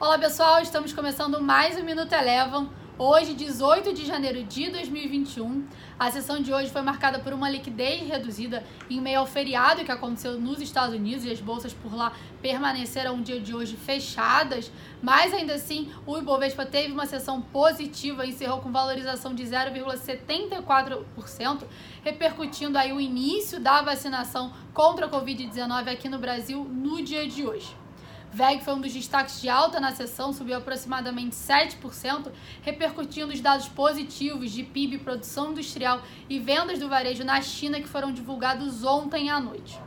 Olá pessoal, estamos começando mais um Minuto Elevam. Hoje, 18 de janeiro de 2021, a sessão de hoje foi marcada por uma liquidez reduzida em meio ao feriado que aconteceu nos Estados Unidos e as bolsas por lá permaneceram o dia de hoje fechadas, mas ainda assim o Ibovespa teve uma sessão positiva, encerrou com valorização de 0,74%, repercutindo aí o início da vacinação contra a Covid-19 aqui no Brasil no dia de hoje. VEG foi um dos destaques de alta na sessão, subiu aproximadamente 7%, repercutindo os dados positivos de PIB, produção industrial e vendas do varejo na China que foram divulgados ontem à noite.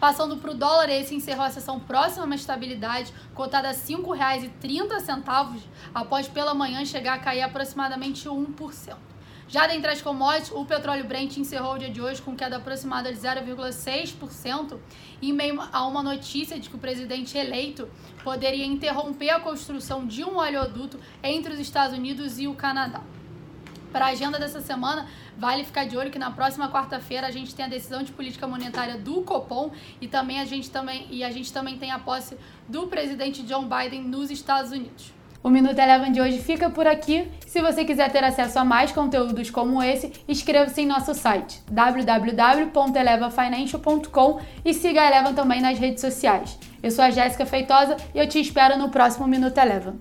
Passando para o dólar, esse encerrou a sessão próxima a uma estabilidade, cotada a R$ 5,30, após pela manhã chegar a cair aproximadamente 1%. Já dentre as commodities, o petróleo Brent encerrou o dia de hoje com queda aproximada de 0,6%, em meio a uma notícia de que o presidente eleito poderia interromper a construção de um oleoduto entre os Estados Unidos e o Canadá. Para a agenda dessa semana, vale ficar de olho que na próxima quarta-feira a gente tem a decisão de política monetária do Copom e também a gente também e a gente também tem a posse do presidente John Biden nos Estados Unidos. O Minuto Eleven de hoje fica por aqui. Se você quiser ter acesso a mais conteúdos como esse, inscreva-se em nosso site www.elevafinancial.com e siga a Eleven também nas redes sociais. Eu sou a Jéssica Feitosa e eu te espero no próximo Minuto Eleven.